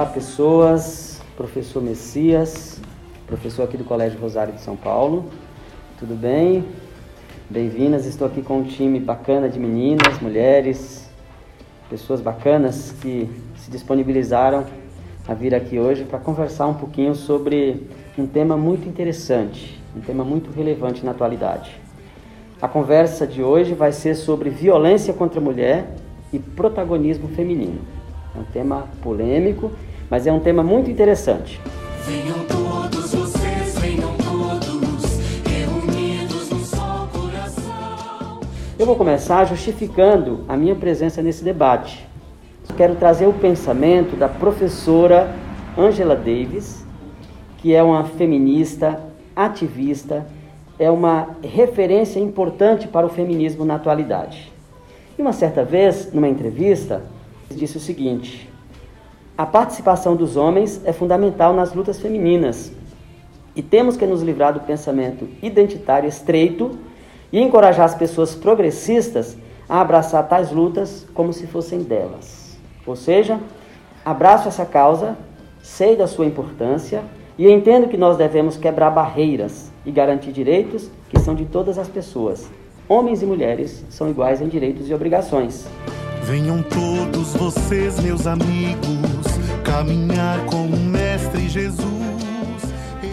Olá, pessoas. Professor Messias, professor aqui do Colégio Rosário de São Paulo. Tudo bem? Bem-vindas. Estou aqui com um time bacana de meninas, mulheres, pessoas bacanas que se disponibilizaram a vir aqui hoje para conversar um pouquinho sobre um tema muito interessante, um tema muito relevante na atualidade. A conversa de hoje vai ser sobre violência contra a mulher e protagonismo feminino. É um tema polêmico, mas é um tema muito interessante. Venham todos vocês, venham todos, reunidos num só coração. Eu vou começar justificando a minha presença nesse debate. Quero trazer o pensamento da professora Angela Davis, que é uma feminista, ativista, é uma referência importante para o feminismo na atualidade. E uma certa vez, numa entrevista, disse o seguinte: a participação dos homens é fundamental nas lutas femininas e temos que nos livrar do pensamento identitário estreito e encorajar as pessoas progressistas a abraçar tais lutas como se fossem delas. Ou seja, abraço essa causa, sei da sua importância e entendo que nós devemos quebrar barreiras e garantir direitos que são de todas as pessoas, homens e mulheres são iguais em direitos e obrigações. Venham todos vocês, meus amigos, caminhar com o Mestre Jesus.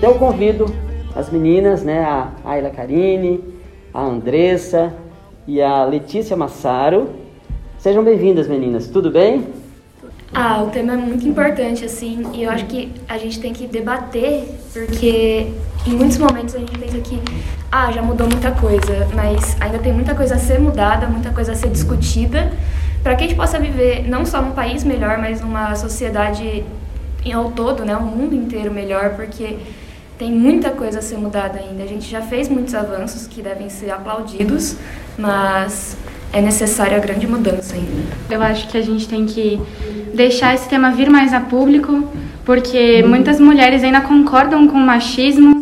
Eu convido as meninas, né, a Ayla Karine, a Andressa e a Letícia Massaro. Sejam bem-vindas, meninas. Tudo bem? Ah, o tema é muito importante, assim, e eu acho que a gente tem que debater, porque em muitos momentos a gente pensa que, ah, já mudou muita coisa, mas ainda tem muita coisa a ser mudada, muita coisa a ser discutida, para que a gente possa viver não só num país melhor, mas numa sociedade ao todo, né, o mundo inteiro melhor, porque tem muita coisa a ser mudada ainda. A gente já fez muitos avanços que devem ser aplaudidos, mas é necessária a grande mudança ainda. Eu acho que a gente tem que deixar esse tema vir mais a público, porque muitas mulheres ainda concordam com o machismo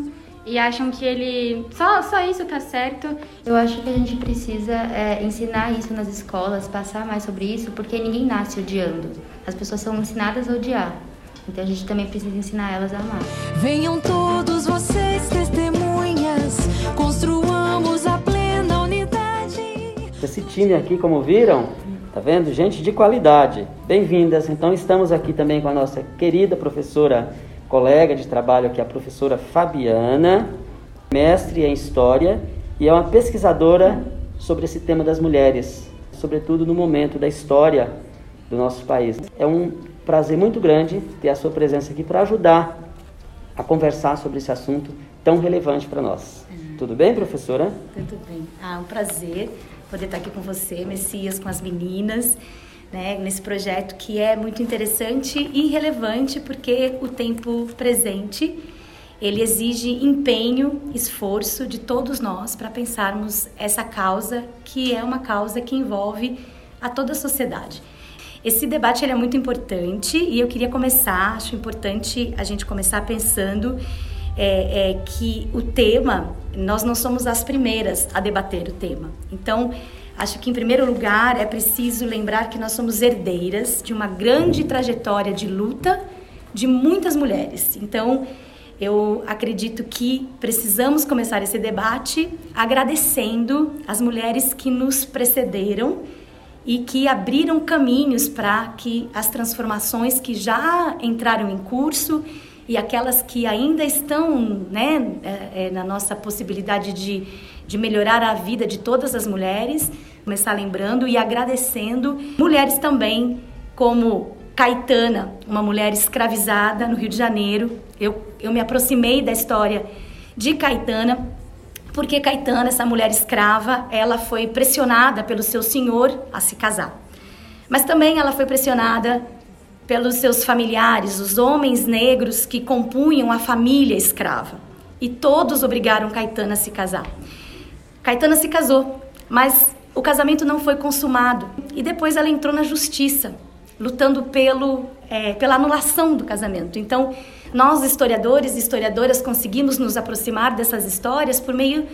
e acham que ele só só isso tá certo. Eu acho que a gente precisa é, ensinar isso nas escolas, passar mais sobre isso, porque ninguém nasce odiando. As pessoas são ensinadas a odiar. Então a gente também precisa ensinar elas a amar. Venham todos vocês testemunhas, construamos a plena unidade. Esse time aqui, como viram, tá vendo? Gente de qualidade. Bem-vindas. Então estamos aqui também com a nossa querida professora, colega de trabalho aqui, a professora Fabiana, mestre em História e é uma pesquisadora sobre esse tema das mulheres, sobretudo no momento da história do nosso país. É um prazer muito grande ter a sua presença aqui para ajudar a conversar sobre esse assunto tão relevante para nós. Tudo bem, professora? Tudo bem. Ah, um prazer poder estar aqui com você, Messias, com as meninas, né, nesse projeto que é muito interessante e relevante porque o tempo presente ele exige empenho, esforço de todos nós para pensarmos essa causa que é uma causa que envolve a toda a sociedade. Esse debate é muito importante e eu queria começar, acho importante a gente começar pensando é, é, que o tema, nós não somos as primeiras a debater o tema. Então, acho que em primeiro lugar é preciso lembrar que nós somos herdeiras de uma grande trajetória de luta de muitas mulheres. Então, eu acredito que precisamos começar esse debate agradecendo as mulheres que nos precederam e que abriram caminhos para que as transformações que já entraram em curso e aquelas que ainda estão né, é, é, na nossa possibilidade de, de melhorar a vida de todas as mulheres, começar lembrando e agradecendo mulheres também como Caetana, uma mulher escravizada no Rio de Janeiro. Eu, eu me aproximei da história de Caetana porque Caetana, essa mulher escrava, ela foi pressionada pelo seu senhor a se casar. Mas também ela foi pressionada pelos seus familiares, os homens negros que compunham a família escrava. E todos obrigaram Caetana a se casar. Caetana se casou, mas o casamento não foi consumado. E depois ela entrou na justiça, lutando pelo, é, pela anulação do casamento. Então, nós, historiadores e historiadoras, conseguimos nos aproximar dessas histórias por meio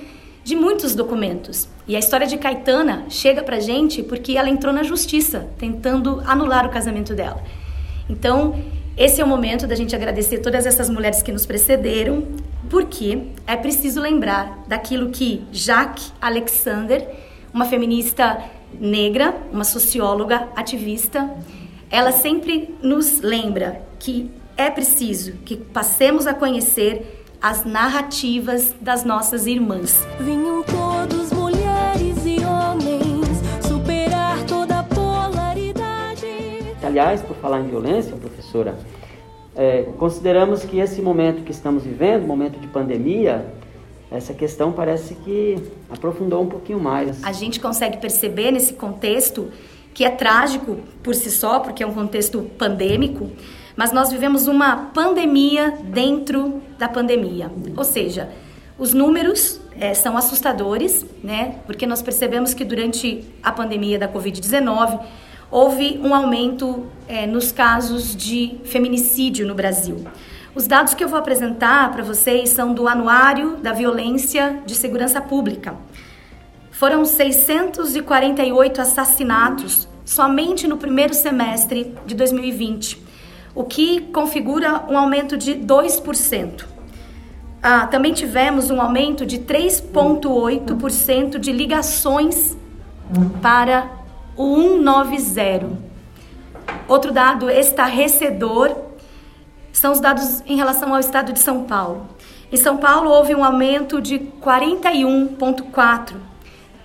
de muitos documentos. E a história de Caetana chega pra gente porque ela entrou na justiça, tentando anular o casamento dela. Então, Esse é o momento da gente agradecer todas essas mulheres que nos precederam, porque é preciso lembrar daquilo que Jacques Alexander, uma feminista negra, uma socióloga, ativista, ela sempre nos lembra que é preciso que passemos a conhecer as narrativas das nossas irmãs. Venham todos, mulheres e homens, superar toda polaridade. Aliás, por falar em violência, professora, é, consideramos que esse momento que estamos vivendo, momento de pandemia, essa questão parece que aprofundou um pouquinho mais. A gente consegue perceber nesse contexto que é trágico por si só, porque é um contexto pandêmico, mas nós vivemos uma pandemia dentro da pandemia. Ou seja, os números eh, são assustadores, né? Porque nós percebemos que durante a pandemia da Covid-19 houve um aumento eh, nos casos de feminicídio no Brasil. Os dados que eu vou apresentar para vocês são do Anuário da Violência de Segurança Pública. Foram 648 assassinatos somente no primeiro semestre de 2020, o que configura um aumento de 2%. Ah, também tivemos um aumento de 3,8% de ligações para o 190. Outro dado estarrecedor são os dados em relação ao estado de São Paulo. Em São Paulo houve um aumento de 41,4%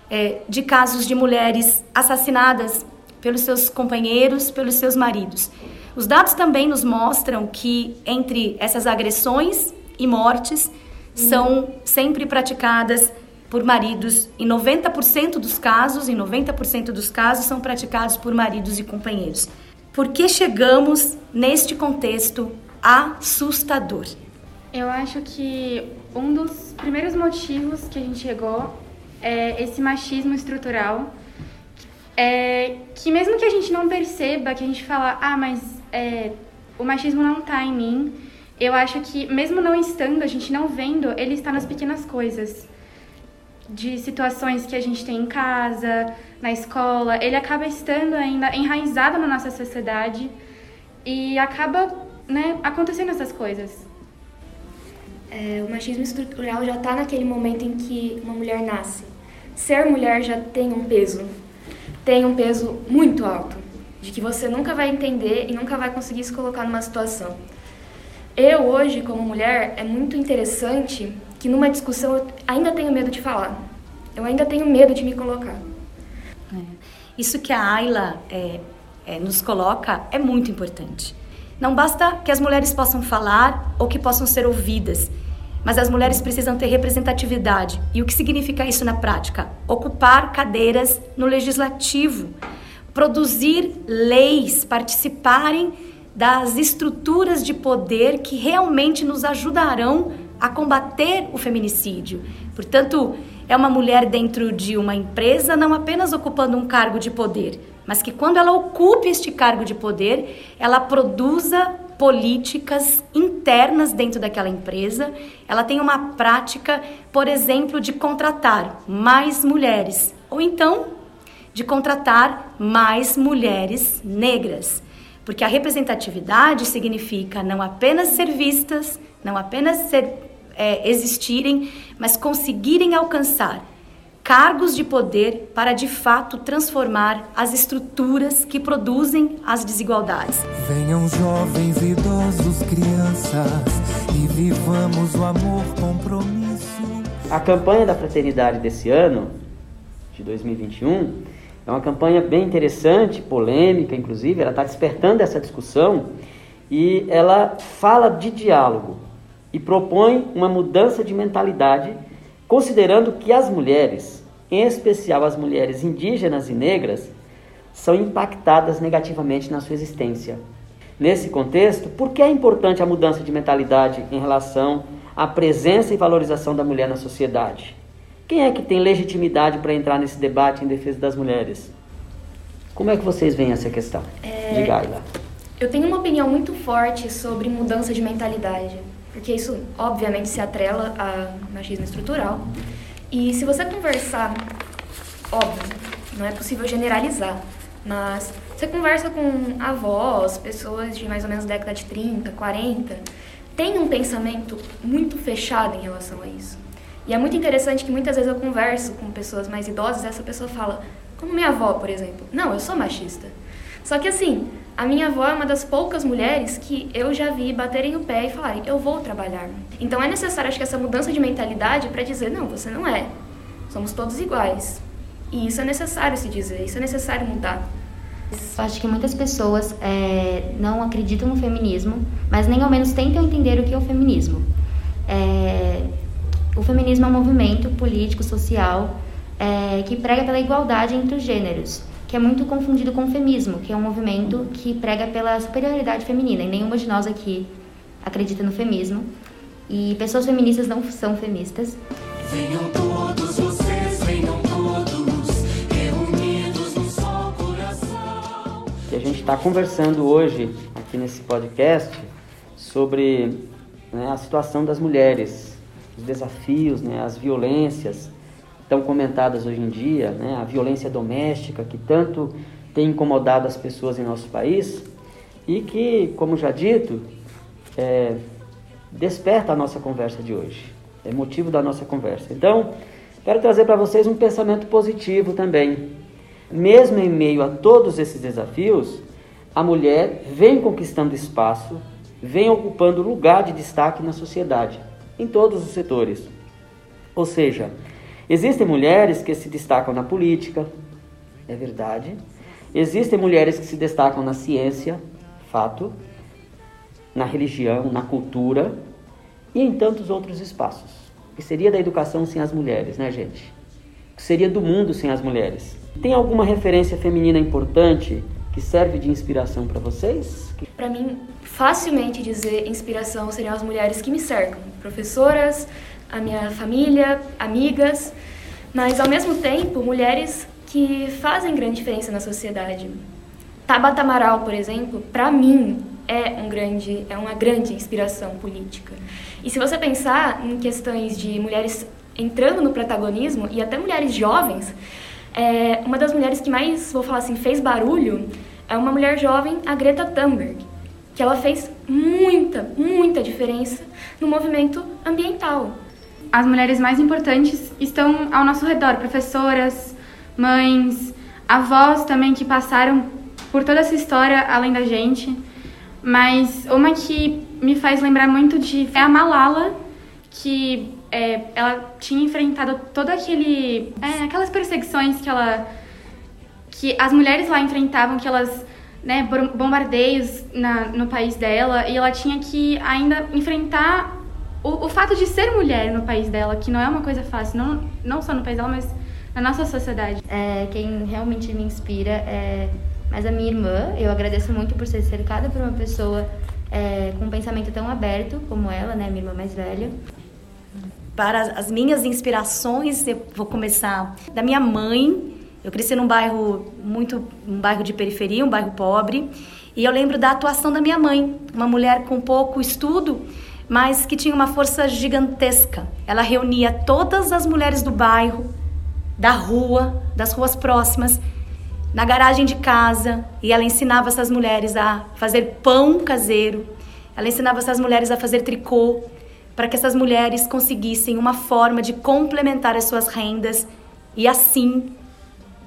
é, de casos de mulheres assassinadas pelos seus companheiros, pelos seus maridos. Os dados também nos mostram que entre essas agressões e mortes são sempre praticadas por maridos. Em 90% dos casos, em 90% dos casos são praticados por maridos e companheiros. Por que chegamos neste contexto assustador? Eu acho que um dos primeiros motivos que a gente chegou é esse machismo estrutural. É, que mesmo que a gente não perceba, que a gente fala, ah, mas é, o machismo não está em mim, eu acho que mesmo não estando, a gente não vendo, ele está nas pequenas coisas. De situações que a gente tem em casa, na escola, ele acaba estando ainda enraizado na nossa sociedade e acaba né, acontecendo essas coisas. É, o machismo estrutural já está naquele momento em que uma mulher nasce. Ser mulher já tem um peso, tem um peso muito alto, de que você nunca vai entender e nunca vai conseguir se colocar numa situação. Eu hoje, como mulher, é muito interessante que numa discussão eu ainda tenho medo de falar. Eu ainda tenho medo de me colocar. Isso que a Ayla é, é, nos coloca é muito importante. Não basta que as mulheres possam falar ou que possam ser ouvidas, mas as mulheres precisam ter representatividade. E o que significa isso na prática? Ocupar cadeiras no legislativo, produzir leis, participarem das estruturas de poder que realmente nos ajudarão a combater o feminicídio. Portanto, é uma mulher dentro de uma empresa não apenas ocupando um cargo de poder, mas que quando ela ocupe este cargo de poder, ela produza políticas internas dentro daquela empresa, ela tem uma prática, por exemplo, de contratar mais mulheres, ou então de contratar mais mulheres negras. Porque a representatividade significa não apenas ser vistas, não apenas ser, é, existirem, mas conseguirem alcançar cargos de poder para de fato transformar as estruturas que produzem as desigualdades. Venham jovens, idosos, crianças e vivamos o amor compromisso. A campanha da fraternidade desse ano, de 2021, é uma campanha bem interessante, polêmica, inclusive, ela está despertando essa discussão e ela fala de diálogo e propõe uma mudança de mentalidade, considerando que as mulheres, em especial as mulheres indígenas e negras, são impactadas negativamente na sua existência. Nesse contexto, por que é importante a mudança de mentalidade em relação à presença e valorização da mulher na sociedade? Quem é que tem legitimidade para entrar nesse debate em defesa das mulheres? Como é que vocês veem essa questão? É... Diga, Ayla. Eu tenho uma opinião muito forte sobre mudança de mentalidade, porque isso obviamente se atrela a machismo estrutural. E se você conversar, óbvio, não é possível generalizar, Mas você conversa com avós, pessoas de mais ou menos década de 30, 40, tem um pensamento muito fechado em relação a isso. E é muito interessante que muitas vezes eu converso com pessoas mais idosas e essa pessoa fala, como minha avó, por exemplo, não, eu sou machista. Só que assim, a minha avó é uma das poucas mulheres que eu já vi baterem o pé e falarem, eu vou trabalhar. Então é necessário, acho que essa mudança de mentalidade para dizer, não, você não é. Somos todos iguais. E isso é necessário se dizer, isso é necessário mudar. Eu acho que muitas pessoas é, não acreditam no feminismo, mas nem ao menos tentam entender o que é o feminismo. É, o feminismo é um movimento político, social, é, que prega pela igualdade entre os gêneros, que é muito confundido com o feminismo, que é um movimento que prega pela superioridade feminina, e nenhuma de nós aqui acredita no feminismo. E pessoas feministas não são feministas. Venham todos vocês, venham todos, reunidos num só coração. que a gente está conversando hoje aqui nesse podcast sobre né, a situação das mulheres, os desafios, né, as violências tão comentadas hoje em dia, né, a violência doméstica que tanto tem incomodado as pessoas em nosso país e que, como já dito, é, desperta a nossa conversa de hoje, é motivo da nossa conversa. Então, quero trazer para vocês um pensamento positivo também. Mesmo em meio a todos esses desafios, a mulher vem conquistando espaço, vem ocupando lugar de destaque na sociedade, em todos os setores. Ou seja, existem mulheres que se destacam na política, é verdade. Existem mulheres que se destacam na ciência, fato, na religião, na cultura e em tantos outros espaços. O que seria da educação sem as mulheres, né, gente? O que seria do mundo sem as mulheres? Tem alguma referência feminina importante que serve de inspiração para vocês? Para mim, facilmente dizer inspiração seriam as mulheres que me cercam, professoras, a minha família, amigas, mas ao mesmo tempo, mulheres que fazem grande diferença na sociedade. Tabata Amaral, por exemplo, para mim é um grande, é uma grande inspiração política. E se você pensar em questões de mulheres entrando no protagonismo e até mulheres jovens, é, uma das mulheres que mais, vou falar assim, fez barulho é uma mulher jovem, a Greta Thunberg, que ela fez muita, muita diferença no movimento ambiental. As mulheres mais importantes estão ao nosso redor, professoras, mães, avós também que passaram por toda essa história além da gente. Mas uma que me faz lembrar muito de é a Malala, que é, ela tinha enfrentado todo aquele é, aquelas perseguições que ela que as mulheres lá enfrentavam, que elas né, bom- bombardeios na, no país dela, e ela tinha que ainda enfrentar o, o fato de ser mulher no país dela, que não é uma coisa fácil, não, não só no país dela, mas na nossa sociedade. É, quem realmente me inspira é mais a minha irmã. Eu agradeço muito por ser cercada por uma pessoa é, com um pensamento tão aberto como ela, né, minha irmã mais velha. Para as minhas inspirações, eu vou começar da minha mãe. Eu cresci num bairro muito, um bairro de periferia, um bairro pobre, e eu lembro da atuação da minha mãe, uma mulher com pouco estudo, mas que tinha uma força gigantesca. Ela reunia todas as mulheres do bairro, da rua, das ruas próximas, na garagem de casa, e ela ensinava essas mulheres a fazer pão caseiro. Ela ensinava essas mulheres a fazer tricô, para que essas mulheres conseguissem uma forma de complementar as suas rendas e assim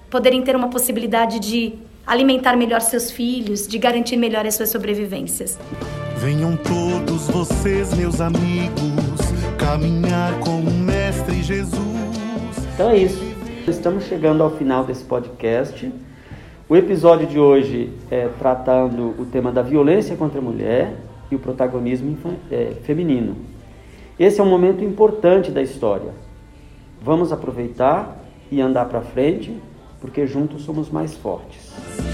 poderem ter uma possibilidade de alimentar melhor seus filhos, de garantir melhor as suas sobrevivências. Venham todos vocês, meus amigos, caminhar com o Mestre Jesus. Então é isso. Estamos chegando ao final desse podcast. O episódio de hoje é tratando o tema da violência contra a mulher e o protagonismo é, feminino. Esse é um momento importante da história. Vamos aproveitar e andar para frente, porque juntos somos mais fortes.